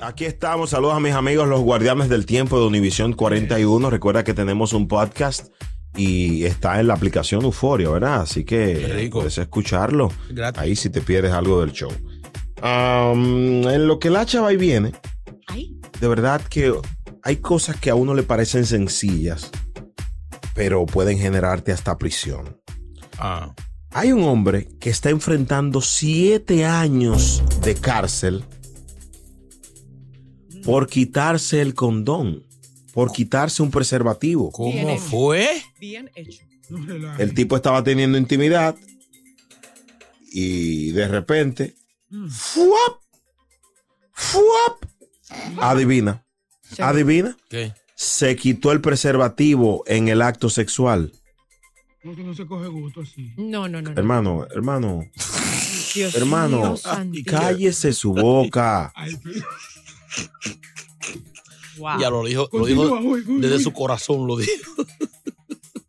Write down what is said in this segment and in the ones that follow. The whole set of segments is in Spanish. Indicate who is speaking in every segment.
Speaker 1: Aquí estamos, saludos a mis amigos los guardianes del tiempo de Univisión 41. Recuerda que tenemos un podcast y está en la aplicación Euforia, ¿verdad? Así que
Speaker 2: rico.
Speaker 1: puedes escucharlo.
Speaker 2: Gratis.
Speaker 1: Ahí si te pierdes algo del show. Um, en lo que la chava ahí viene, de verdad que hay cosas que a uno le parecen sencillas, pero pueden generarte hasta prisión.
Speaker 2: Ah.
Speaker 1: Hay un hombre que está enfrentando siete años de cárcel por quitarse el condón, por quitarse un preservativo.
Speaker 2: ¿Cómo fue?
Speaker 3: Bien hecho.
Speaker 1: El tipo estaba teniendo intimidad y de repente, ¡fuap! ¡fuap! Adivina, adivina,
Speaker 2: ¿Qué?
Speaker 1: se quitó el preservativo en el acto sexual.
Speaker 4: Porque no se coge gusto así.
Speaker 3: No, no, no. no.
Speaker 1: Hermano, hermano,
Speaker 3: Dios
Speaker 1: hermano,
Speaker 3: santo.
Speaker 1: cállese su boca.
Speaker 3: Wow.
Speaker 2: Ya lo dijo, lo dijo
Speaker 4: uy, uy,
Speaker 2: desde
Speaker 4: uy.
Speaker 2: su corazón, lo dijo.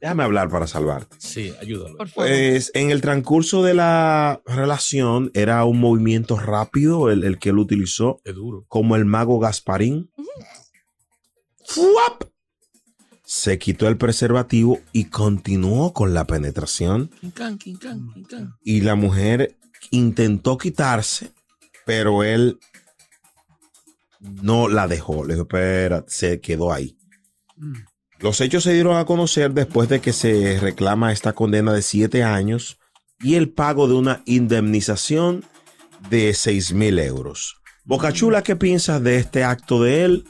Speaker 1: Déjame hablar para salvarte.
Speaker 2: Sí, ayúdalo.
Speaker 3: Por favor.
Speaker 1: Pues en el transcurso de la relación era un movimiento rápido el, el que él utilizó,
Speaker 2: Es duro.
Speaker 1: como el mago Gasparín. ¡Fuap! Se quitó el preservativo y continuó con la penetración. Y la mujer intentó quitarse, pero él no la dejó. Le dijo, espera, se quedó ahí. Los hechos se dieron a conocer después de que se reclama esta condena de siete años y el pago de una indemnización de seis mil euros. Bocachula, ¿qué piensas de este acto de él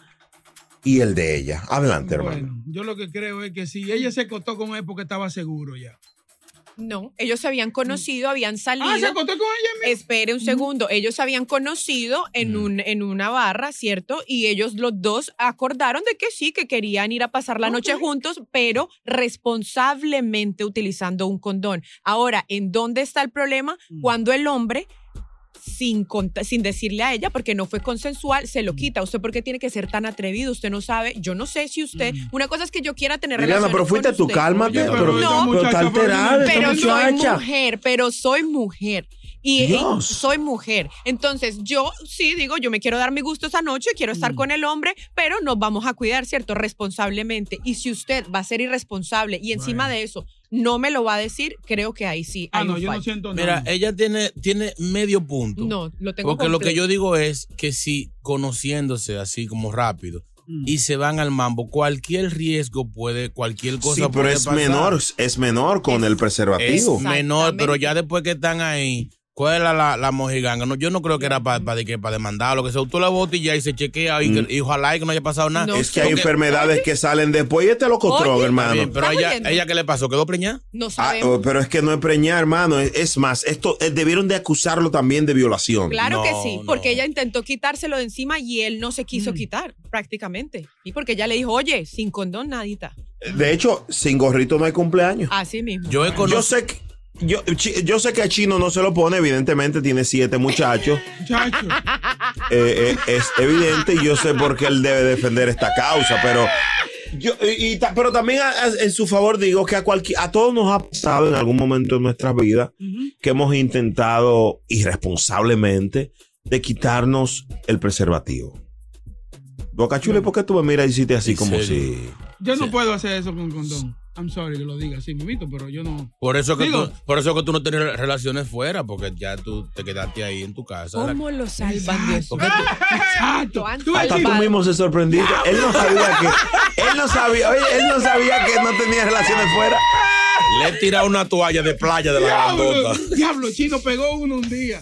Speaker 1: y el de ella? Adelante, hermano.
Speaker 4: Yo lo que creo es que si ella se acostó con él porque estaba seguro ya.
Speaker 3: No, ellos se habían conocido, habían salido.
Speaker 4: Ah, se acostó con ella misma.
Speaker 3: Espere un segundo, ellos se habían conocido en, un, en una barra, ¿cierto? Y ellos los dos acordaron de que sí, que querían ir a pasar la noche juntos, pero responsablemente utilizando un condón. Ahora, ¿en dónde está el problema? Cuando el hombre, sin, sin decirle a ella, porque no fue consensual, se lo quita. ¿Usted por qué tiene que ser tan atrevido? Usted no sabe. Yo no sé si usted... Una cosa es que yo quiera tener
Speaker 1: Liliana,
Speaker 3: relaciones
Speaker 1: pero fuiste
Speaker 3: con
Speaker 1: tú, cálmate, pero,
Speaker 4: pero
Speaker 3: No,
Speaker 1: pero
Speaker 4: muchacha,
Speaker 1: alterada
Speaker 3: pero soy mujer, pero soy mujer. Y, soy mujer. Entonces, yo sí digo, yo me quiero dar mi gusto esa noche, quiero estar con el hombre, pero nos vamos a cuidar, ¿cierto? Responsablemente. Y si usted va a ser irresponsable y encima de eso no me lo va a decir, creo que ahí sí.
Speaker 4: Ah,
Speaker 3: hay
Speaker 4: no,
Speaker 3: un
Speaker 4: yo no siento
Speaker 2: Mira,
Speaker 4: nada.
Speaker 2: ella tiene, tiene medio punto.
Speaker 3: No, lo tengo
Speaker 2: Porque lo que yo digo es que si conociéndose así como rápido
Speaker 4: Mm.
Speaker 2: y se van al mambo, cualquier riesgo puede, cualquier cosa
Speaker 1: Sí, pero
Speaker 2: puede
Speaker 1: es
Speaker 2: pasar.
Speaker 1: menor, es menor con el
Speaker 2: Es
Speaker 1: preservativo.
Speaker 2: menor, pero ya después que están ahí, ¿cuál es la, la, mojiganga? No, yo no creo que era para para demandar lo que sea. Tú la botas y ya y se chequea y, que- y ojalá y que no haya pasado nada.
Speaker 3: No
Speaker 1: es que hay
Speaker 2: Porque-
Speaker 1: enfermedades que salen después y este lo
Speaker 2: Está
Speaker 1: hermano.
Speaker 2: bien, pero
Speaker 3: ¿Estás
Speaker 2: ella,
Speaker 3: oyendo?
Speaker 2: ella, ¿qué le pasó? ¿Quedó preñada?
Speaker 3: No
Speaker 1: Ah,
Speaker 3: sabemos.
Speaker 1: oh, pero es que no es preñar, hermano. Es, es más, esto eh, debieron de acusarlo también de violación.
Speaker 3: Claro que sí,
Speaker 2: no.
Speaker 3: porque ella intentó quitárselo de encima y él no se quiso
Speaker 4: Mm.
Speaker 3: quitar, prácticamente. Y porque ella le dijo, oye, sin condón, nadita.
Speaker 1: De hecho, sin gorrito no hay cumpleaños.
Speaker 3: Así mismo.
Speaker 2: Yo he
Speaker 1: Yo sé que yo, chi- yo sé que a Chino no se lo pone, evidentemente tiene siete muchachos.
Speaker 4: Muchacho.
Speaker 1: Eh, eh, es evidente y yo sé por qué él debe defender esta causa, pero Yo, y, pero también a- a- en su favor digo que a, todos nos ha pasado en algún momento de nuestra vida que hemos intentado irresponsablemente de quitarnos el preservativo. Boca Chula, ¿por qué tú me miras y hiciste así
Speaker 2: ¿En
Speaker 1: como
Speaker 2: serio?
Speaker 1: si...
Speaker 4: Yo no puedo hacer eso con condón. I'm sorry que lo diga así, mimito, pero yo no.
Speaker 2: Por eso que
Speaker 4: Digo-
Speaker 2: tú, por eso que tú no tienes relaciones fuera, porque ya tú te quedaste ahí en tu casa.
Speaker 3: ¿Cómo lo salvan Dios?
Speaker 4: Exacto.
Speaker 3: ¿Cuánto
Speaker 4: Tú
Speaker 1: Hasta tú mismo se sorprendiste. Él no sabía que... Él no sabía, oye, él no sabía que no tenía relaciones fuera.
Speaker 2: le he tirado una toalla de playa de la
Speaker 4: Diablo,
Speaker 2: grandota.
Speaker 4: diablo, chino pegó uno un día.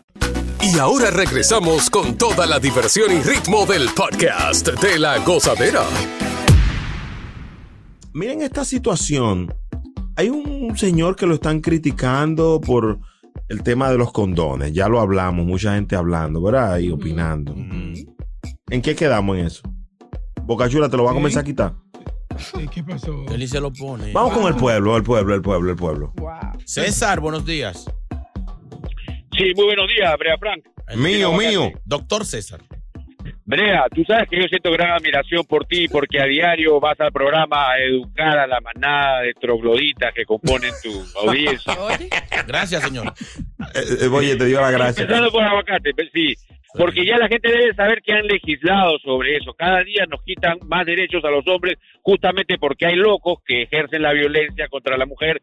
Speaker 5: Y ahora regresamos con toda la diversión y ritmo del podcast de la gozadera.
Speaker 1: Miren esta situación. Hay un señor que lo están criticando por el tema de los condones. Ya lo hablamos, mucha gente hablando, ¿verdad? Y opinando. ¿En qué quedamos en eso? Bocachula, te lo va a comenzar a quitar.
Speaker 4: ¿Qué pasó?
Speaker 2: Él y se lo pone.
Speaker 1: Vamos con el pueblo, el pueblo, el pueblo, el pueblo.
Speaker 2: César, buenos días.
Speaker 6: Sí, muy buenos días, Brea Frank.
Speaker 1: Mío, mío.
Speaker 2: Doctor César.
Speaker 6: Brea, tú sabes que yo siento gran admiración por ti porque a diario vas al programa a educar a la manada de trogloditas que componen tu audiencia.
Speaker 2: Gracias, señor.
Speaker 1: Eh, eh, oye, te dio la gracia.
Speaker 6: Empezando por aguacate, pues sí. Porque ya la gente debe saber que han legislado sobre eso. Cada día nos quitan más derechos a los hombres justamente porque hay locos que ejercen la violencia contra la mujer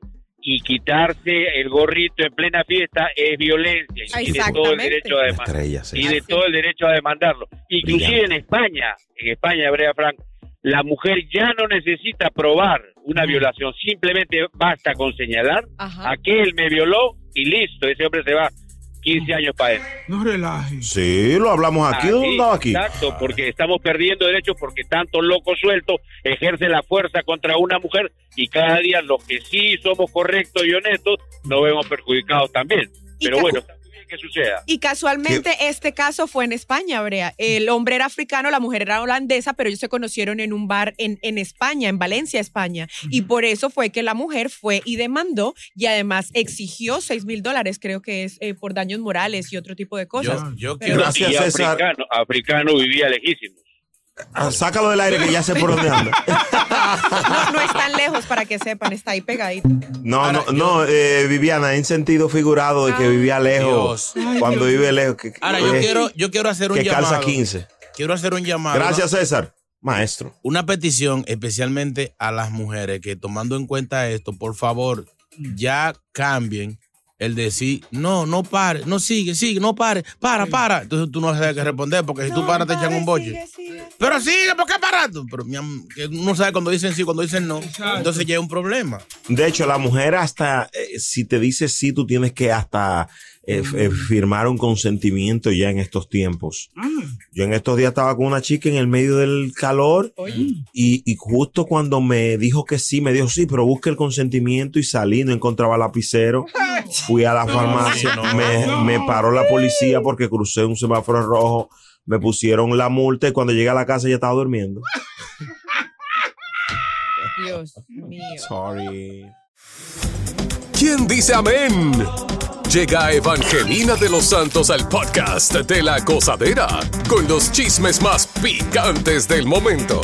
Speaker 6: y quitarse el gorrito en plena fiesta es violencia y tiene todo el derecho a
Speaker 1: La
Speaker 6: demandar.
Speaker 1: estrella, sí.
Speaker 6: y de todo el derecho a demandarlo. Inclusive en España, en España, Brea Frank, la mujer ya no necesita probar una violación, simplemente basta con señalar,
Speaker 3: Ajá.
Speaker 6: aquel me violó y listo, ese hombre se va 15 años para él.
Speaker 4: No relajes.
Speaker 1: Sí, lo hablamos aquí. ¿Dónde andaba aquí?
Speaker 6: Exacto, porque estamos perdiendo derechos porque tantos locos sueltos ejercen la fuerza contra una mujer y cada día los que sí somos correctos y honestos nos vemos perjudicados también. Pero bueno, que suceda.
Speaker 3: Y casualmente este caso fue en España, Brea. El hombre era africano, la mujer era holandesa, pero ellos se conocieron en un bar en, en España, en Valencia, España. Y por eso fue que la mujer fue y demandó y además exigió 6 mil dólares, creo que es eh, por daños morales y otro tipo de cosas.
Speaker 2: Yo, yo
Speaker 3: Pero-
Speaker 2: quiero.
Speaker 1: Gracias,
Speaker 6: y
Speaker 1: César.
Speaker 6: africano, africano vivía lejísimo.
Speaker 1: Ah, sácalo del aire que ya sé por dónde anda.
Speaker 3: No, no es tan lejos para que sepan, está ahí pegadito.
Speaker 1: No,
Speaker 2: Ahora,
Speaker 1: no, no, eh, Viviana, en sentido figurado de que vivía lejos.
Speaker 2: Dios.
Speaker 1: Cuando vive lejos. Que,
Speaker 2: Ahora, yo
Speaker 1: eh,
Speaker 2: quiero, yo quiero hacer un
Speaker 1: que
Speaker 2: llamado.
Speaker 1: calza 15.
Speaker 2: Quiero hacer un llamado.
Speaker 1: Gracias, César. Maestro.
Speaker 2: Una petición especialmente a las mujeres que tomando en cuenta esto, por favor, ya cambien el decir, no, no pare, no sigue, sigue, no pare, para, para. Entonces tú no sabes qué responder porque si tú paras te echan un boche. Pero sigue, ¿por qué paras? Pero mi am- que uno sabe cuando dicen sí, cuando dicen no.
Speaker 4: Exacto.
Speaker 2: Entonces ya es un problema.
Speaker 1: De hecho, la mujer hasta, eh, si te dice sí, tú tienes que hasta eh, eh, firmar un consentimiento ya en estos tiempos.
Speaker 4: Ah,
Speaker 1: Yo en estos días estaba con una chica en el medio del calor y, y justo cuando me dijo que sí, me dijo sí, pero busque el consentimiento y salí, no encontraba lapicero. Fui a la farmacia,
Speaker 2: no,
Speaker 1: me,
Speaker 4: no.
Speaker 1: me paró la policía porque crucé un semáforo rojo, me pusieron la multa y cuando llegué a la casa ya estaba durmiendo.
Speaker 3: Dios mío.
Speaker 1: Sorry.
Speaker 5: ¿Quién dice amén? Llega Evangelina de los Santos al podcast de la gozadera con los chismes más picantes del momento.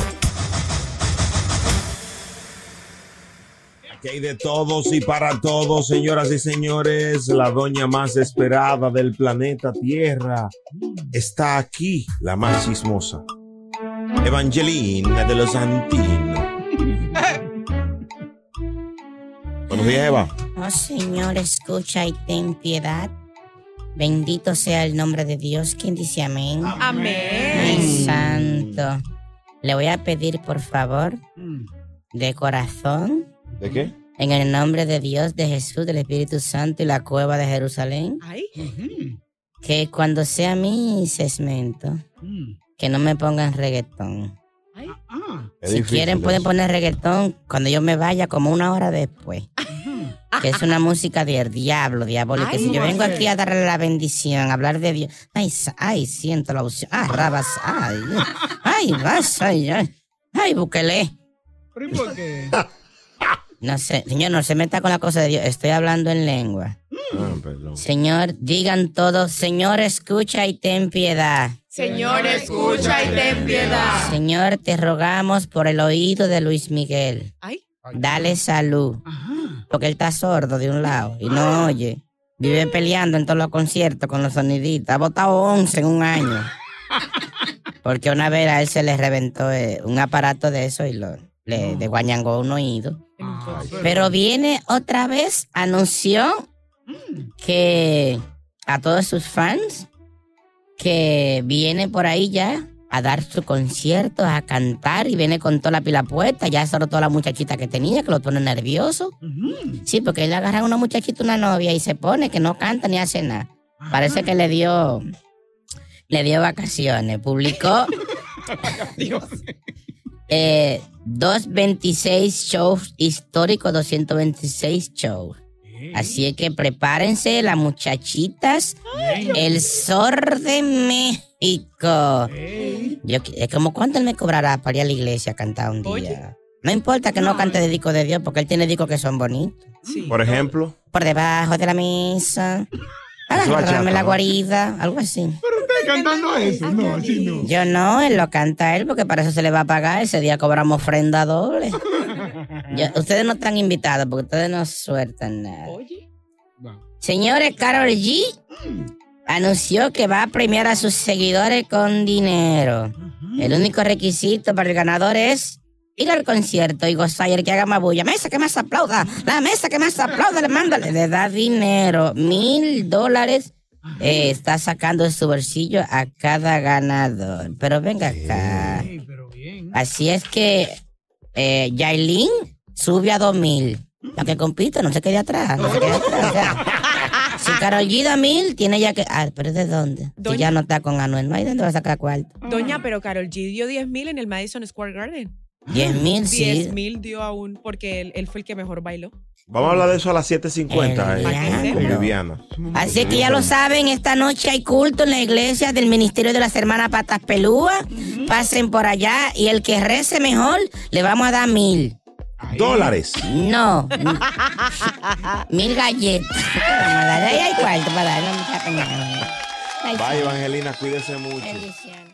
Speaker 1: Que hay de todos y para todos, señoras y señores, la doña más esperada del planeta Tierra está aquí, la más chismosa. Evangelina de los Santinos. Buenos días, Eva.
Speaker 7: Oh Señor, escucha y ten piedad. Bendito sea el nombre de Dios. ¿Quién dice amén? Ay,
Speaker 3: Amén.
Speaker 7: santo. Le voy a pedir, por favor, de corazón,
Speaker 1: ¿De qué?
Speaker 7: en el nombre de Dios, de Jesús, del Espíritu Santo y la cueva de Jerusalén,
Speaker 3: Ay,
Speaker 7: que cuando sea mi segmento, que no me pongan reggaetón.
Speaker 3: ay.
Speaker 4: Ah,
Speaker 7: Si quieren pueden poner reggaetón cuando yo me vaya como una hora después. Que es una música del diablo, diabólica. Si yo
Speaker 4: ¿cómo
Speaker 7: vengo aquí a darle la bendición, a hablar de Dios. Ay, ay, siento la opción. Ah, rabas. Ay, ay, vas, ay, ay. Ay, Bukele.
Speaker 4: ¿pero y por qué?
Speaker 7: No sé, señor, no se meta con la cosa de Dios. Estoy hablando en lengua.
Speaker 1: Ah, perdón.
Speaker 7: Señor, digan todos, Señor, escucha y ten piedad.
Speaker 3: Señor, escucha y ten piedad.
Speaker 7: Señor, te rogamos por el oído de Luis Miguel.
Speaker 3: Ay,
Speaker 7: Dale salud.
Speaker 4: Ajá.
Speaker 7: Porque él está sordo de un lado y no oye. Vive peleando en todos los conciertos con los soniditos. Ha votado 11 en un año. Porque una vez a él se le reventó eh, un aparato de eso y lo, le desguañangó un oído. Pero viene otra vez, anunció que a todos sus fans que viene por ahí ya a dar su concierto, a cantar y viene con toda la pila puesta, ya solo toda la muchachita que tenía, que lo pone nervioso. Sí, porque él agarra a una muchachita, una novia, y se pone que no canta ni hace nada. Parece que le dio, le dio vacaciones. Publicó eh, 226 shows históricos, 226 shows. Así es que prepárense, las muchachitas, el Sor de México. Yo, qui- es como cuánto él me cobrará para ir a la iglesia a cantar un día. No importa que no cante de disco de Dios, porque él tiene discos que son bonitos.
Speaker 3: sí.
Speaker 1: Por ejemplo,
Speaker 7: Por debajo de la mesa. Agarrarme la guarida, algo así.
Speaker 4: Pero usted cantando eso, no, así no.
Speaker 7: Yo no, él lo canta él porque para eso se le va a pagar. Ese día cobramos ofrenda doble. Yo- ustedes no están invitados porque ustedes no sueltan nada.
Speaker 3: Oye,
Speaker 7: Señores, Carol G anunció que va a premiar a sus seguidores con dinero. El único requisito para el ganador es ir al concierto y gozar y el que haga más bulla. Mesa que más aplauda, la mesa que más aplauda, le manda, le da dinero. Mil dólares eh, está sacando de su bolsillo a cada ganador. Pero venga acá.
Speaker 4: Sí, pero bien.
Speaker 7: Así es que eh, Yailin sube a 2000. La que compite, no se quede atrás. No se quede atrás. o sea, si Carol G da mil, tiene ya que. Ah, pero ¿de dónde? Si
Speaker 3: Doña-
Speaker 7: ya no está con Anuel, no hay dónde va a sacar cuarto.
Speaker 3: doña, pero Carol G dio 10 mil en el Madison Square Garden.
Speaker 7: 10 mil,
Speaker 3: 10
Speaker 7: sí.
Speaker 3: mil dio aún porque él, él fue el que mejor bailó.
Speaker 1: vamos a hablar de eso a las 7.50
Speaker 7: El
Speaker 1: eh, con. Viviana.
Speaker 7: Así que ya lo saben, esta noche hay culto en la iglesia del Ministerio de las Hermanas Patas Pelúas. Pasen por allá y el que rece mejor, le vamos a dar mil.
Speaker 1: Dólares.
Speaker 7: No. mil galletas. Vamos a darle. Ahí hay cuarto para darle.
Speaker 1: Bye. Evangelina, cuídese mucho.
Speaker 7: Bendiciones.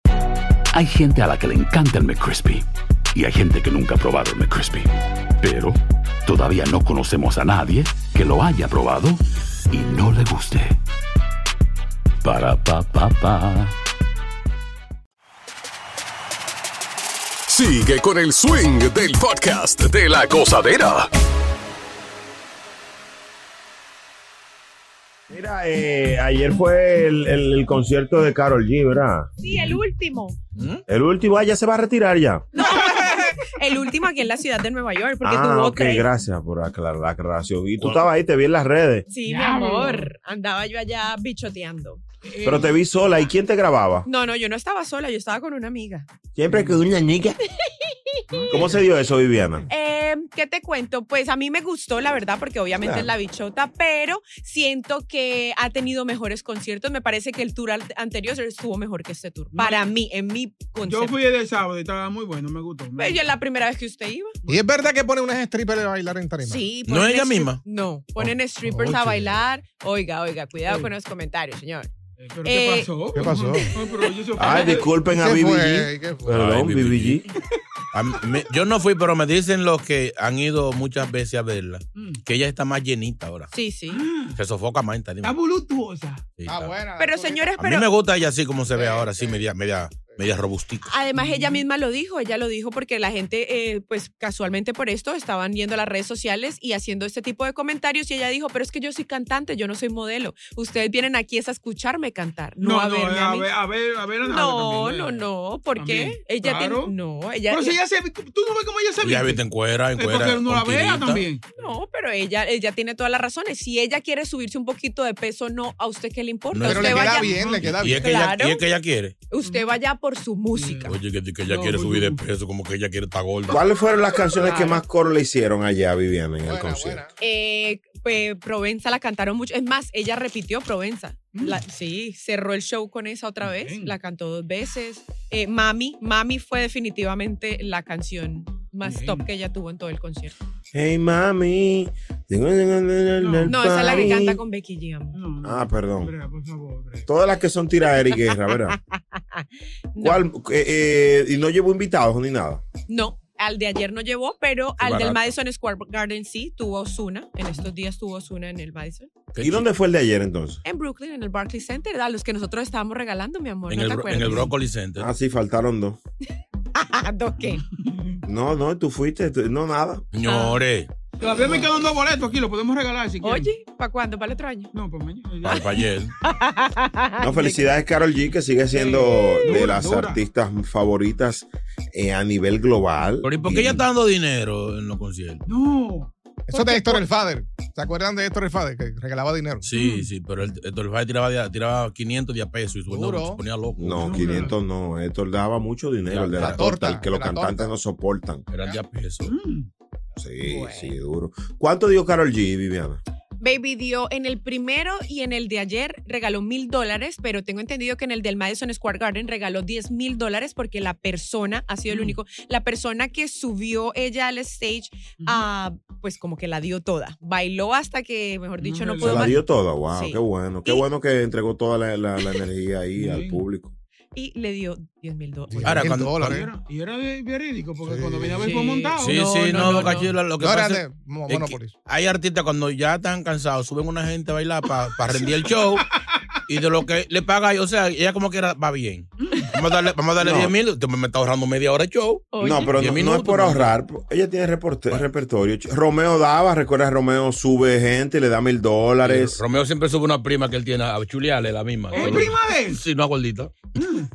Speaker 8: Hay gente a la que le encanta el McCrispy y hay gente que nunca ha probado el McCrispy. Pero todavía no conocemos a nadie que lo haya probado y no le guste. Para pa pa pa.
Speaker 5: Sigue con el swing del podcast de la gozadera.
Speaker 1: Mira, eh, ayer fue el, el- el concierto de Carol G, ¿verdad?
Speaker 3: Sí, el último.
Speaker 1: El último, ah, ya se va a retirar ya.
Speaker 3: El último aquí en la ciudad de Nueva York, porque
Speaker 1: ah,
Speaker 3: tuvo
Speaker 1: ok,
Speaker 3: tres.
Speaker 1: gracias por aclarar la aclaración. Y tú estabas ahí, te vi en las redes,
Speaker 3: Sí, mi amor. Andaba yo allá bichoteando.
Speaker 1: Pero te vi sola. ¿Y quién te grababa?
Speaker 3: No, no, yo no estaba sola, yo estaba con una amiga.
Speaker 1: Siempre que una niña. ¿Cómo se dio eso, Viviana?
Speaker 3: Eh, ¿Qué te cuento? Pues a mí me gustó, la verdad, porque obviamente
Speaker 1: Claro.
Speaker 3: es la bichota, pero siento que ha tenido mejores conciertos. Me parece que el tour anterior estuvo mejor que este tour. Para mí, en mi concepto.
Speaker 4: Yo fui el de sábado y estaba muy bueno, me gustó. me
Speaker 3: yo es la primera vez que usted iba.
Speaker 9: ¿Y es verdad que pone unas strippers a bailar en tarima?
Speaker 3: Sí.
Speaker 2: ¿No
Speaker 3: ponen
Speaker 2: ella misma?
Speaker 3: No, ponen strippers
Speaker 9: oye.
Speaker 3: a bailar. Oiga, oiga, cuidado
Speaker 4: Sí.
Speaker 3: con los comentarios, señor.
Speaker 4: ¿Pero
Speaker 3: Eh,
Speaker 4: qué pasó?
Speaker 9: ¿Qué
Speaker 4: pero
Speaker 1: Ay, disculpen a
Speaker 9: ¿Qué?
Speaker 1: BBG.
Speaker 9: ¿Qué?
Speaker 1: Perdón, BBG.
Speaker 2: Mí- yo no fui, pero me dicen los que han ido muchas veces a verla,
Speaker 4: Mm.
Speaker 2: que ella está más llenita ahora.
Speaker 3: Sí, sí.
Speaker 2: Se sofoca más.
Speaker 4: Está voluptuosa.
Speaker 2: Sí,
Speaker 9: Ah,
Speaker 2: está-
Speaker 9: buena.
Speaker 3: Pero señores,
Speaker 2: A mí
Speaker 3: pero
Speaker 2: me gusta ella así como se ve ahora, así media, media, media robustita.
Speaker 3: Además, ella misma lo dijo, ella lo dijo porque la gente, eh, pues casualmente por esto, estaban yendo a las redes sociales y haciendo este tipo de comentarios y ella dijo, pero es que yo soy cantante, yo no soy modelo. Ustedes vienen aquí es a escucharme cantar, no, a verme a,
Speaker 4: a
Speaker 3: mí.
Speaker 4: ver, a ver, a ver a
Speaker 3: no,
Speaker 4: también,
Speaker 3: no,
Speaker 4: eh.
Speaker 3: no, ¿por
Speaker 4: También.
Speaker 3: qué? Ella
Speaker 4: Claro.
Speaker 3: tiene, no, ella,
Speaker 4: Pero si ella se tú no ves cómo ella se
Speaker 2: Ya
Speaker 4: viste.
Speaker 2: viste en cuera, en
Speaker 4: Es
Speaker 2: cuera.
Speaker 4: porque no la vea también.
Speaker 3: no, pero ella, ella tiene todas las razones. Si ella quiere subirse un poquito de peso, no, a usted qué le importa.
Speaker 2: No,
Speaker 9: Pero
Speaker 3: usted
Speaker 9: le queda
Speaker 3: vaya,
Speaker 9: bien, le queda
Speaker 2: Y
Speaker 9: bien.
Speaker 2: es, que ella,
Speaker 3: Claro.
Speaker 2: y es que ella quiere.
Speaker 3: usted vaya por su música.
Speaker 2: Oye, que, que ella
Speaker 4: No,
Speaker 2: quiere subir de peso, como que ella quiere estar gorda.
Speaker 1: ¿Cuáles fueron las canciones que más coro le hicieron allá, Viviana, en el concierto?
Speaker 3: Eh, pues, Provenza la cantaron mucho. Es más, ella repitió Provenza. La- sí, cerró el show con esa otra vez.
Speaker 4: Bien.
Speaker 3: La cantó dos veces. Eh, Mami, Mami fue definitivamente la canción más
Speaker 4: Bien.
Speaker 3: top que ella tuvo en todo el concierto.
Speaker 1: Hey, mami.
Speaker 4: No.
Speaker 3: No, esa es la que canta con Becky G. amor.
Speaker 4: No, no.
Speaker 1: Ah, perdón.
Speaker 4: Por favor.
Speaker 1: Todas las que son tiraera y guerra, ¿verdad?
Speaker 3: No,
Speaker 1: ¿Cuál? eh, eh, y no llevo invitados ni nada.
Speaker 3: no, al de ayer no llevó, pero
Speaker 2: Qué
Speaker 3: al del. Madison Square Garden sí, tuvo Osuna. En estos días tuvo Osuna en el Madison.
Speaker 2: Qué
Speaker 1: ¿Y dónde fue el de ayer entonces?
Speaker 3: En Brooklyn, en el Barclays Center, a los que nosotros estábamos regalando, mi amor.
Speaker 2: En
Speaker 3: ¿no
Speaker 2: el,
Speaker 3: te
Speaker 2: bro- en el Broccoli Center.
Speaker 1: Ah, sí, faltaron dos.
Speaker 3: ¿Dos qué?
Speaker 1: No, no, tú fuiste, tú- no, nada.
Speaker 2: Señores,
Speaker 4: Todavía me quedan dos boletos aquí, los podemos regalar si quieren.
Speaker 3: Oye, ¿para cuándo? ¿Para el otro año?
Speaker 4: No, pues mañana.
Speaker 2: para, para ayer.
Speaker 1: No, felicidades, Carol G, que sigue siendo de
Speaker 4: Dura,
Speaker 1: las
Speaker 4: dura.
Speaker 1: artistas favoritas eh, a nivel global.
Speaker 2: Pero ¿y por qué ella está dando dinero en los conciertos?
Speaker 4: No.
Speaker 9: Eso de Héctor el Father. ¿Se acuerdan de Héctor el Father? Que regalaba dinero.
Speaker 2: Sí, sí, pero el, el Torfay tiraba, de- tiraba 500 de a pesos y su
Speaker 9: Duro.
Speaker 2: se ponía loco.
Speaker 1: No, 500 no. Esto daba mucho dinero, el de
Speaker 2: la
Speaker 1: la, torta,
Speaker 9: torta,
Speaker 1: el que los cantantes
Speaker 9: torta.
Speaker 1: no soportan.
Speaker 2: Eran de a pesos.
Speaker 4: Mm.
Speaker 1: Sí,
Speaker 3: Bueno.
Speaker 1: sí, duro. ¿Cuánto dio Carol G, Viviana?
Speaker 3: Baby dio en el primero y en el de ayer regaló mil dólares, pero tengo entendido que en el del Madison Square Garden regaló 10 mil dólares porque la persona, ha sido el único, la persona que subió ella al stage, ah, pues como que la dio toda. Bailó hasta que, mejor dicho, no
Speaker 4: Se
Speaker 1: Se
Speaker 3: pudo
Speaker 1: la dio toda, wow,
Speaker 3: Sí.
Speaker 1: qué bueno. Qué
Speaker 3: Y-
Speaker 1: bueno que entregó toda la, la- la energía ahí al público.
Speaker 3: Y le dio 10 mil dólares.
Speaker 2: Ahora, cuando-
Speaker 4: Y
Speaker 9: dólares.
Speaker 4: era, y era de verídico, porque
Speaker 9: Sí.
Speaker 4: cuando vine a ver
Speaker 3: Sí.
Speaker 4: fue montado.
Speaker 2: Sí,
Speaker 3: No,
Speaker 2: sí,
Speaker 3: no,
Speaker 2: no, lo que
Speaker 9: No,
Speaker 2: pasa es es que hay artistas cuando ya están cansados, suben una gente a bailar para rendir el show y de lo que le paga, o sea, ella como que era- va bien. Vamos a darle, vamos a darle
Speaker 1: No.
Speaker 2: 10 mil, usted me está ahorrando media hora de show.
Speaker 3: Oye,
Speaker 1: no, pero no,
Speaker 2: 10
Speaker 1: no es por ahorrar. Ella tiene reporte- repertorio. Romeo daba, recuerda, Romeo sube gente, le da mil dólares.
Speaker 2: Romeo siempre sube una prima que él tiene a chulearle la misma.
Speaker 4: ¿Es prima de él?
Speaker 2: Sí, una gordita.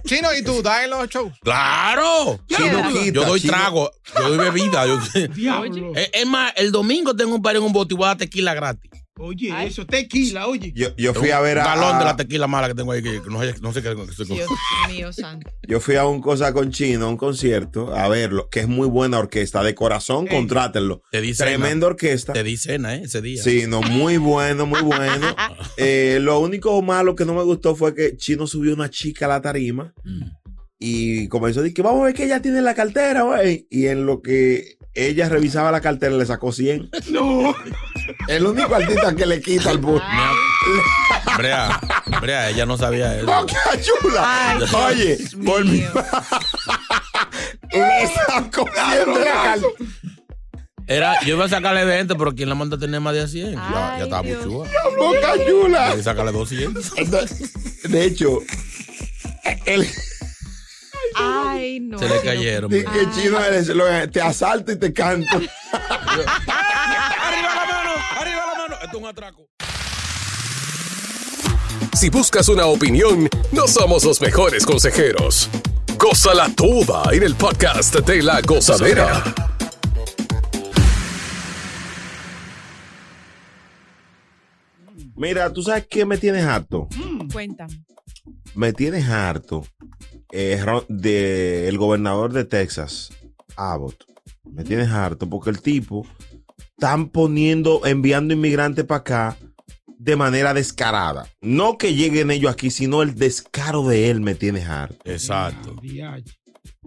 Speaker 9: Chino, ¿y tú? ¿Das en los shows?
Speaker 2: ¡Claro!
Speaker 1: Chino quita,
Speaker 2: Yo doy
Speaker 1: Chino-
Speaker 2: trago, yo doy bebida. yo-
Speaker 4: Diablo.
Speaker 2: es, es más, el domingo tengo un par en un bote y voy a dar tequila gratis.
Speaker 4: Oye, eso, tequila, oye.
Speaker 1: Yo, yo fui a ver
Speaker 2: un
Speaker 1: a,
Speaker 2: galón de la tequila mala que tengo ahí, que, no, sé- no sé qué. que estoy con-
Speaker 3: Dios mío santo.
Speaker 1: yo fui a un cosa con Chino, un concierto, a verlo, que es muy buena orquesta, de corazón,
Speaker 4: Ey.
Speaker 1: contrátenlo.
Speaker 2: Te di cena.
Speaker 1: Tremenda orquesta.
Speaker 2: Te di cena, ¿eh? Ese día.
Speaker 1: Sí, no, muy bueno, muy bueno. Eh, lo único malo que no me gustó fue que Chino subió una chica a la tarima
Speaker 2: Mm.
Speaker 1: y comenzó a decir que vamos a ver que ella tiene en la cartera, güey. Y en lo que ella revisaba la cartera le sacó 100.
Speaker 4: No.
Speaker 1: El único artista que le quita al bus.
Speaker 2: Brea, Brea, ella no sabía eso.
Speaker 1: ¡Oh, qué chula!
Speaker 3: Ay,
Speaker 1: Oye, por mi le sacó 100 de la cartera.
Speaker 2: Era, yo iba a sacarle 20, pero ¿quién la manda a tener más de 100? Ya,
Speaker 3: Ay,
Speaker 2: ya estaba muy chua.
Speaker 1: ¡Boca chula!
Speaker 2: Que sacarle 200.
Speaker 1: Entonces, De hecho, el,
Speaker 3: Ay, no.
Speaker 2: Se le cayeron.
Speaker 1: que chino eres, te asalto y te canto.
Speaker 2: Un atraco.
Speaker 5: Si buscas una opinión, no somos los mejores consejeros. Gózala toda en el podcast de la gozadera.
Speaker 1: Mira, ¿tú sabes qué me tienes harto?
Speaker 3: Cuéntame.
Speaker 1: Me tienes harto eh, de el gobernador de Texas, Abbott. Me tienes harto porque el tipo están poniendo, enviando inmigrantes para acá de manera descarada. No que lleguen ellos aquí, sino el descaro de él me tienes harto.
Speaker 2: Exacto.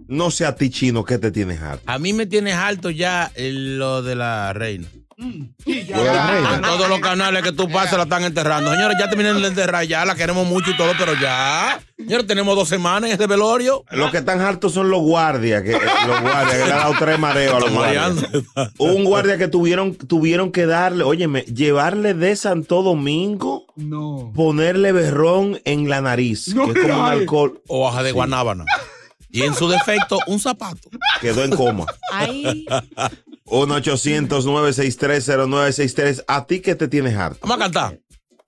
Speaker 1: No sea a ti chino que te tienes harto.
Speaker 2: A mí me tienes harto ya el- lo de la reina.
Speaker 1: Reina.
Speaker 2: En todos los canales que tú pasas la están enterrando. Señores, ya terminaron de enterrar, ya la queremos mucho y todo, pero ya. Señores, tenemos dos semanas en este velorio.
Speaker 1: Los que están hartos son los guardias, que, eh, los guardias que le han dado tres mareos a los guardias. Un guardia que tuvieron, tuvieron que darle, óyeme, llevarle de Santo Domingo,
Speaker 4: No.
Speaker 1: ponerle berrón en la nariz,
Speaker 4: No,
Speaker 1: que es como un alcohol.
Speaker 2: O baja de guanábana. Y en su defecto, un zapato.
Speaker 1: Quedó en coma.
Speaker 3: Ay,
Speaker 1: 1-800-963-0963. ¿A ti que te tienes harto?
Speaker 2: Vamos a cantar.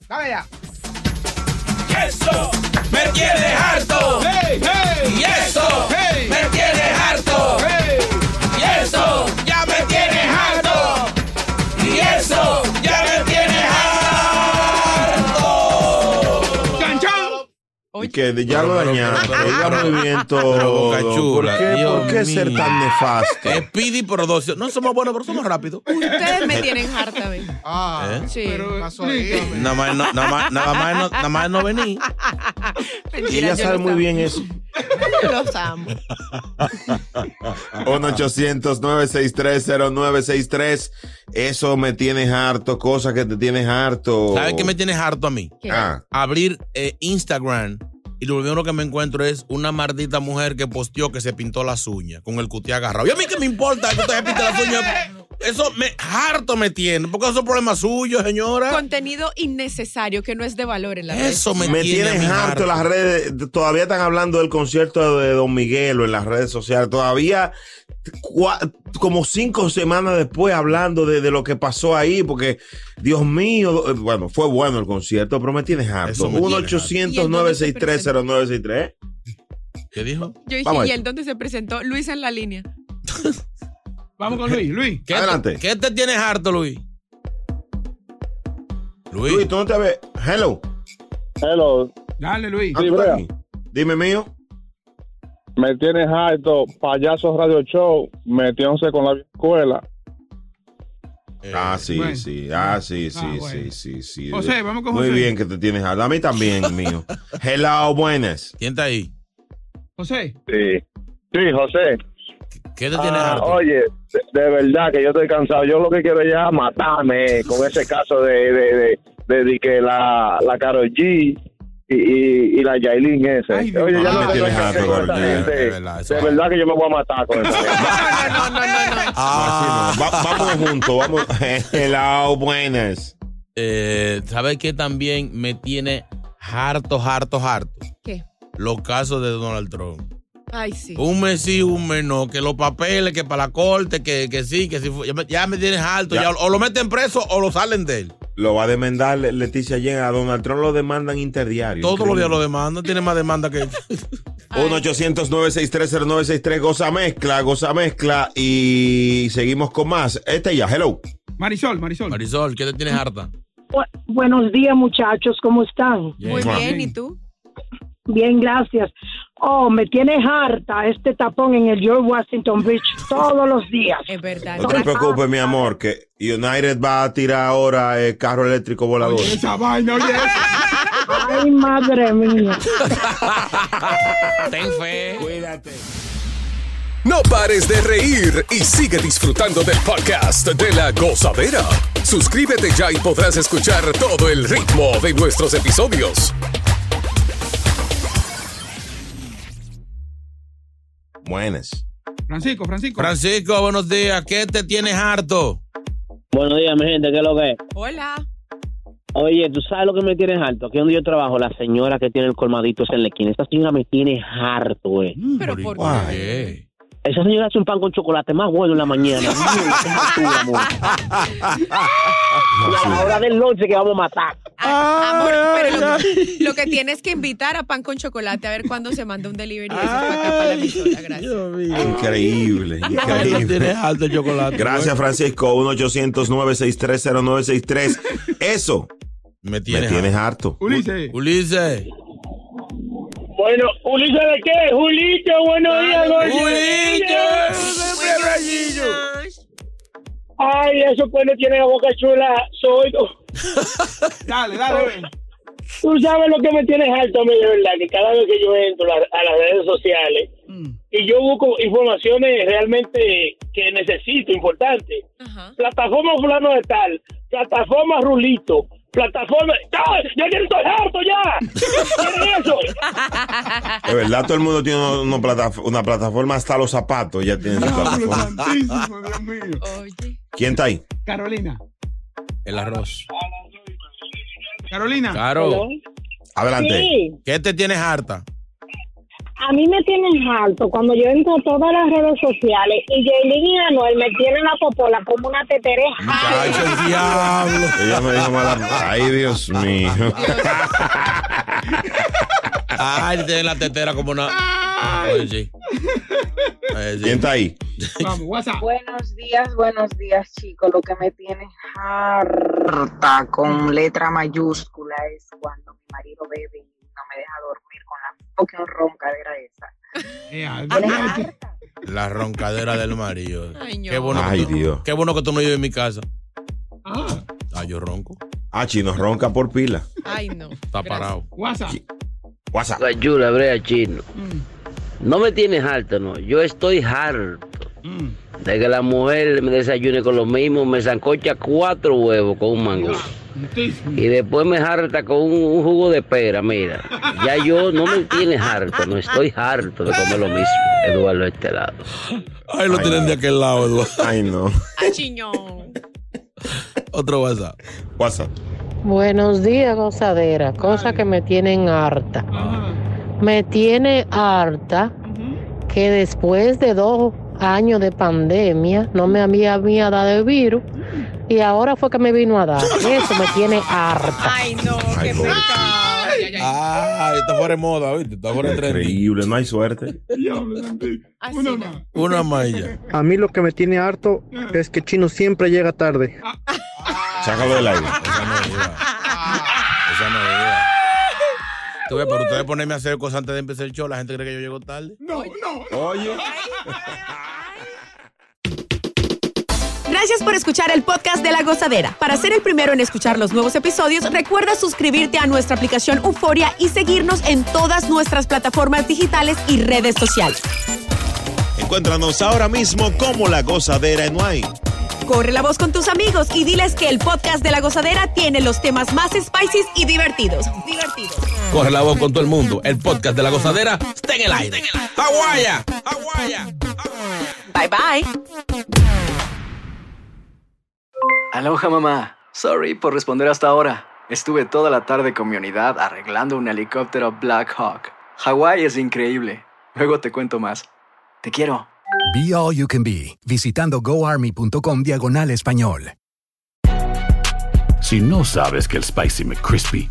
Speaker 4: Dale ya.
Speaker 2: Eso me tiene harto.
Speaker 4: ¡Hey, hey!
Speaker 2: Y eso
Speaker 4: ¡Hey!
Speaker 1: Que ya lo dañaron.
Speaker 2: pero-
Speaker 1: Iba
Speaker 2: pero-
Speaker 1: muy bien todo.
Speaker 2: Boca
Speaker 1: ¿Por qué, por qué ser tan nefasto?
Speaker 2: Es Pidi por dos. No somos buenos, pero somos rápidos.
Speaker 3: ustedes me tienen harta, ¿ven?
Speaker 9: Ah,
Speaker 2: ¿Eh?
Speaker 3: Sí.
Speaker 4: Pero,
Speaker 9: pasó ahí?
Speaker 4: explícame.
Speaker 2: Nada más, no, nada más, nada más, no, nada más no venir.
Speaker 1: Y ella sabe muy bien eso.
Speaker 3: Los amo.
Speaker 1: 1-800-963-0963. Eso me tienes harto, cosas que te tienes harto.
Speaker 2: ¿Sabes qué me tienes harto a mí?
Speaker 3: ¿Qué?
Speaker 1: Ah,
Speaker 2: Abrir eh, Instagram y lo primero que me encuentro es una maldita mujer que posteó que se pintó las uñas con el cutie agarrado. ¿Y a mí qué me importa que usted se pinte las uñas? Eso me harto me tiene, porque eso es problema suyo, señora.
Speaker 3: Contenido innecesario que no es de valor en la red.
Speaker 2: Eso me,
Speaker 1: me
Speaker 2: tiene
Speaker 1: harto las redes. Todavía están hablando del concierto de Don Miguel o en las redes sociales. Todavía cua- como cinco semanas después hablando de, de lo que pasó ahí, porque Dios mío, bueno, fue bueno el concierto, pero me tienes harto.
Speaker 2: Eso me tiene
Speaker 1: 1-800-963-0963.
Speaker 2: ¿Qué dijo?
Speaker 3: Yo dije,
Speaker 1: Vamos
Speaker 3: ¿y él dónde se presentó? Luis en la línea.
Speaker 4: Vamos con Luis. Luis.
Speaker 2: ¿Qué
Speaker 1: Adelante.
Speaker 2: Te, ¿Qué te tienes harto, Luis? Luis.
Speaker 1: Luis, ¿tú no te ves? Hello.
Speaker 10: Hello,
Speaker 4: Dale, Luis.
Speaker 1: Ah, ¿tú estás aquí? Dime mío.
Speaker 10: me tienes harto, payaso radio show, metiéndose con la escuela.
Speaker 2: Eh,
Speaker 1: Ah, sí,
Speaker 4: bueno.
Speaker 1: sí. Ah, sí, sí,
Speaker 4: Ah,
Speaker 1: sí,
Speaker 4: bueno.
Speaker 1: sí, sí.
Speaker 4: José, vamos con
Speaker 1: Muy
Speaker 4: José.
Speaker 1: bien que te tienes harto. A mí también, mío. Hello, buenas.
Speaker 2: ¿Quién está ahí?
Speaker 4: José.
Speaker 10: Sí, sí, José.
Speaker 2: ¿Qué te tienes
Speaker 10: Ah,
Speaker 2: harto?
Speaker 10: oye, de, de verdad que yo estoy cansado. Yo lo que quiero ya es matarme con ese caso de, de, de, de, de que la, la Karol G y, y, y la Yailin ese.
Speaker 4: Ay,
Speaker 10: oye, ya no
Speaker 1: me
Speaker 10: sé
Speaker 1: tienes harto,
Speaker 10: con esta
Speaker 1: Karol G.
Speaker 10: gente.
Speaker 2: De verdad, eso
Speaker 10: De verdad que yo me voy a matar con gente.
Speaker 3: No, no, no, no, no.
Speaker 2: Ah,
Speaker 1: no. Va- vamos juntos, vamos. Hello, buenas.
Speaker 2: eh, ¿Sabes qué también me tiene harto, harto, harto?
Speaker 3: ¿Qué?
Speaker 2: Los casos de Donald Trump.
Speaker 3: Ay, sí.
Speaker 2: Un mes sí, un mes no. Que los papeles, que para la corte, que, que sí, que sí. Ya me, ya me tienes harto.
Speaker 1: Ya.
Speaker 2: ya, o lo meten preso o lo salen de él.
Speaker 1: Lo va a demandar Leticia Yen. A Donald Trump lo demandan interdiario.
Speaker 2: Todos los días lo demandan. Tiene más demanda que.
Speaker 1: 1-800-963-0963. Goza mezcla, goza mezcla. Y seguimos con más. Este ya, hello.
Speaker 4: Marisol, Marisol.
Speaker 2: Marisol, ¿qué te tienes harta?
Speaker 11: Bu- buenos días, muchachos, ¿cómo están?
Speaker 3: Muy
Speaker 1: Bien.
Speaker 3: bien, ¿y tú?
Speaker 11: Bien, gracias. Oh, me tienes harta este tapón en el George Washington Bridge todos los días.
Speaker 3: Es verdad.
Speaker 1: No te preocupes, mi amor, que United va a tirar ahora el carro eléctrico volador.
Speaker 4: Oye, esa vaina, oye. esa.
Speaker 11: Ay, madre mía.
Speaker 2: Ten fe.
Speaker 1: Cuídate.
Speaker 5: No pares de reír y sigue disfrutando del podcast de la gozadera. Suscríbete ya y podrás escuchar todo el ritmo de nuestros episodios.
Speaker 1: Buenas.
Speaker 4: Francisco, Francisco.
Speaker 2: Francisco, buenos días. ¿Qué te tienes harto?
Speaker 12: Buenos días, mi gente, ¿qué es lo que es?
Speaker 3: Hola.
Speaker 12: Oye, ¿tú sabes lo que me tienes harto? Aquí donde yo trabajo, la señora que tiene el colmadito en la esquina. Esta señora me tiene harto, güey.
Speaker 3: Pero por
Speaker 2: ¿Por
Speaker 3: qué.
Speaker 12: Esa señora hace un pan con chocolate más bueno en la mañana. Y a la hora del noche que vamos a matar.
Speaker 3: Ah, amor, pero lo, que- lo que tienes que invitar a pan con chocolate a ver cuándo se manda un delivery de esos para acá para la emisora. Gracias.
Speaker 1: Increíble, increíble.
Speaker 2: tienes harto el chocolate.
Speaker 1: Gracias, Francisco. 1-800-963-0963. Eso
Speaker 2: Me
Speaker 1: me
Speaker 2: tienes,
Speaker 1: tienes harto.
Speaker 4: Ulises.
Speaker 2: Ulises.
Speaker 10: Bueno, ¿Ulises de qué? Julito, buenos días,
Speaker 2: Ulises.
Speaker 13: Ay, eso pues no tiene la boca chula. Soy.
Speaker 4: dale, dale, ven.
Speaker 13: Tú sabes lo que me tienes alto a mí, de verdad, que cada vez que yo entro a, a las redes sociales y yo busco informaciones realmente que necesito, importantes. Plataforma fulano de tal, plataforma Rulito, plataforma... ¡No! ¡Yo ya estoy harto ya! ¿Qué es eso?
Speaker 1: De verdad, todo el mundo tiene una, una plataf- una plataforma, hasta los zapatos ya tienen su plataforma.
Speaker 4: Santísimo, Dios mío.
Speaker 1: ¿Quién está ahí?
Speaker 4: Carolina.
Speaker 2: El arroz.
Speaker 4: Carolina.
Speaker 2: Caro.
Speaker 1: Adelante.
Speaker 11: Sí.
Speaker 2: ¿Qué te tienes harta?
Speaker 11: A mí me tienen alto cuando yo entro a todas las redes sociales y Jaylin y Anuel me tienen la popola como una tetereja.
Speaker 2: Ay, el diablo.
Speaker 1: Ella me dijo mala. Ay, Dios mío.
Speaker 2: Ay, tiene la tetera como una. Ay, sí. Ay, sí.
Speaker 1: ¿Quién está ahí?
Speaker 4: Vamos, WhatsApp.
Speaker 14: Buenos días, buenos días, chicos. Lo que me tiene harta con letra mayúscula es cuando mi marido bebe la fucking roncadera esa.
Speaker 2: La roncadera del marido.
Speaker 3: Ay, no.
Speaker 2: Qué bueno,
Speaker 1: Ay,
Speaker 2: que tú,
Speaker 1: Dios.
Speaker 2: qué bueno que tú no vives en mi casa. Ah, yo ronco.
Speaker 1: Ah, chino, ronca por pila.
Speaker 3: Ay, no.
Speaker 2: Está parado.
Speaker 4: WhatsApp.
Speaker 1: WhatsApp.
Speaker 15: La brea chino. No me tienes harto, no. Yo estoy harto. De que la mujer me desayune con lo mismo, me zancocha cuatro huevos con un mango. Y después me harta con un, un jugo de pera, mira. Ya yo no me tienes harto, no estoy harto de comer lo mismo. Eduardo de este lado.
Speaker 2: Ay, lo tienen de aquel lado, Eduardo.
Speaker 1: Ay, no.
Speaker 2: Otro WhatsApp.
Speaker 1: WhatsApp.
Speaker 16: Buenos días, gozadera. Cosa que me tienen harta. Me tiene harta que después de dos años de pandemia no me había, había dado el virus y ahora fue que me vino a dar. Eso me tiene harta.
Speaker 3: Ay, no, qué pecado.
Speaker 2: Ay, está fuera de moda, ¿viste? Está fuera de tren.
Speaker 1: Increíble, no hay suerte.
Speaker 4: Uno más.
Speaker 2: Una malla.
Speaker 17: A mí lo que me tiene harto es que Chino siempre llega tarde.
Speaker 1: Sácalo del aire.
Speaker 2: Esa no. Esa no iba. Tú ves, pero ustedes ponerme a hacer cosas antes de empezar el show, la gente cree que yo llego tarde.
Speaker 4: No, no.
Speaker 1: Oye.
Speaker 18: Gracias por escuchar el podcast de La Gozadera. Para ser el primero en escuchar los nuevos episodios, recuerda suscribirte a nuestra aplicación Euforia y seguirnos en todas nuestras plataformas digitales y redes sociales.
Speaker 19: Encuéntranos ahora mismo como La Gozadera en Wine.
Speaker 18: Corre la voz con tus amigos y diles que el podcast de La Gozadera tiene los temas más spicy y divertidos. Divertidos.
Speaker 2: Corre la voz con todo el mundo. El podcast de la gozadera está en el aire. ¡Aguaya!
Speaker 18: Bye bye.
Speaker 20: Aloha mamá. Sorry por responder hasta ahora. Estuve toda la tarde con mi unidad arreglando un helicóptero Black Hawk. Hawái es increíble. Luego te cuento más. Te quiero.
Speaker 21: Be All You Can Be, visitando goarmy.com diagonal español.
Speaker 8: Si no sabes que el Spicy McCrispy